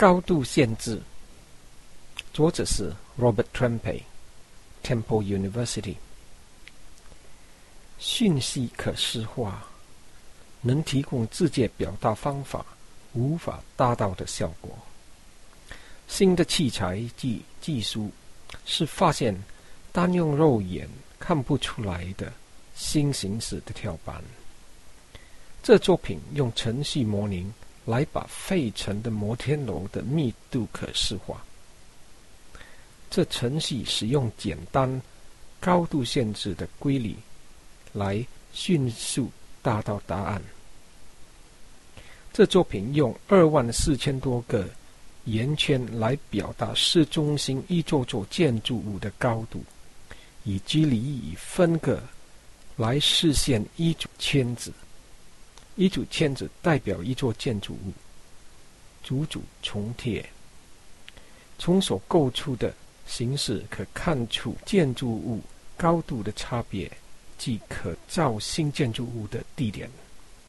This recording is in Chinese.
高度限制。作者是 Robert Trempe，Temple University。讯息可视化，能提供直接表达方法无法达到的效果。新的器材及技术是发现单用肉眼看不出来的新形式的跳板。这作品用程序模拟来把费城的摩天楼的密度可视化。这程序使用简单、高度限制的规律。来迅速达到答案。这作品用二万四千多个圆圈来表达市中心一座座建筑物的高度，以距离以分割来实现一组圈子。一组签子代表一座建筑物，组组重贴。从所构出的形式可看出建筑物高度的差别。即可造新建筑物的地点。